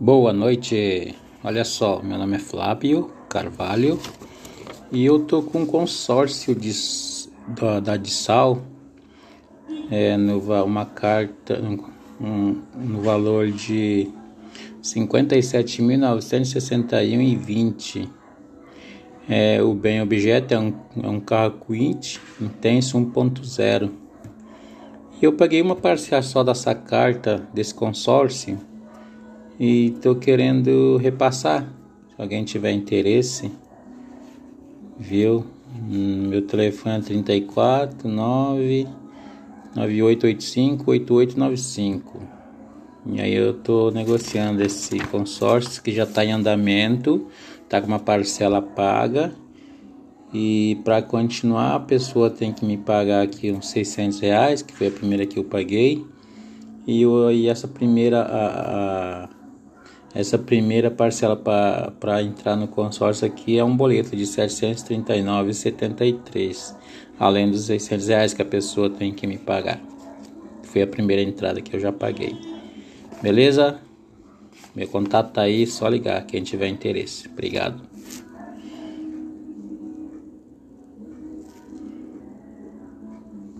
Boa noite. Olha só, meu nome é Flávio Carvalho e eu tô com um consórcio de, da, da Dissal é, no, uma carta um, no valor de 57.961,20. É, o bem objeto é um, é um carro Quint Intenso 1.0. E eu peguei uma parcela só dessa carta desse consórcio e estou querendo repassar. Se alguém tiver interesse, viu? Meu telefone é 34 9 9885 8895. E aí eu estou negociando esse consórcio que já está em andamento, está com uma parcela paga. E para continuar a pessoa tem que me pagar aqui uns 600 reais, que foi a primeira que eu paguei. E, eu, e essa primeira a essa primeira parcela para entrar no consórcio aqui é um boleto de R$ 739,73, além dos 600 reais que a pessoa tem que me pagar. Foi a primeira entrada que eu já paguei. Beleza? Meu contato tá aí, só ligar quem tiver interesse. Obrigado.